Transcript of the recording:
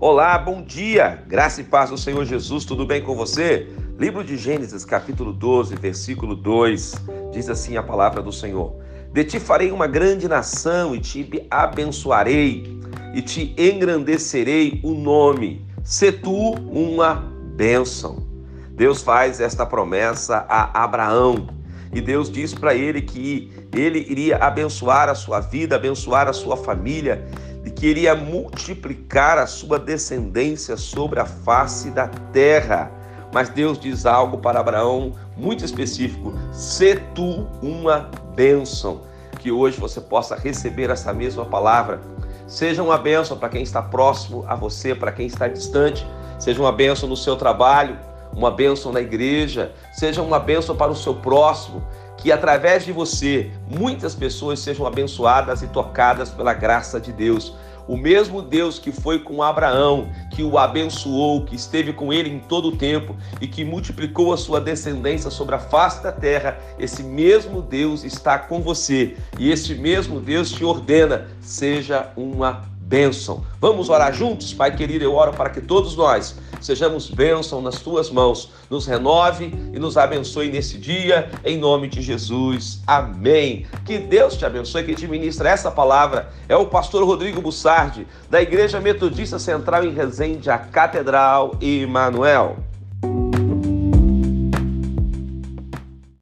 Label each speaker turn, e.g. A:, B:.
A: Olá, bom dia, graça e paz do Senhor Jesus, tudo bem com você? Livro de Gênesis, capítulo 12, versículo 2, diz assim a palavra do Senhor: De ti farei uma grande nação e te abençoarei e te engrandecerei o nome, se tu uma bênção. Deus faz esta promessa a Abraão e Deus diz para ele que ele iria abençoar a sua vida, abençoar a sua família que iria multiplicar a sua descendência sobre a face da terra. Mas Deus diz algo para Abraão muito específico: se tu uma bênção. Que hoje você possa receber essa mesma palavra. Seja uma bênção para quem está próximo a você, para quem está distante. Seja uma bênção no seu trabalho, uma bênção na igreja, seja uma bênção para o seu próximo, que através de você muitas pessoas sejam abençoadas e tocadas pela graça de Deus. O mesmo Deus que foi com Abraão, que o abençoou, que esteve com ele em todo o tempo e que multiplicou a sua descendência sobre a face da terra, esse mesmo Deus está com você. E esse mesmo Deus te ordena: seja uma bênção. Vamos orar juntos? Pai querido, eu oro para que todos nós sejamos bênção nas tuas mãos. Nos renove e nos abençoe nesse dia, em nome de Jesus. Amém. Que Deus te abençoe. Quem te ministra essa palavra é o pastor Rodrigo Bussardi, da Igreja Metodista Central em Resende, a Catedral Emanuel.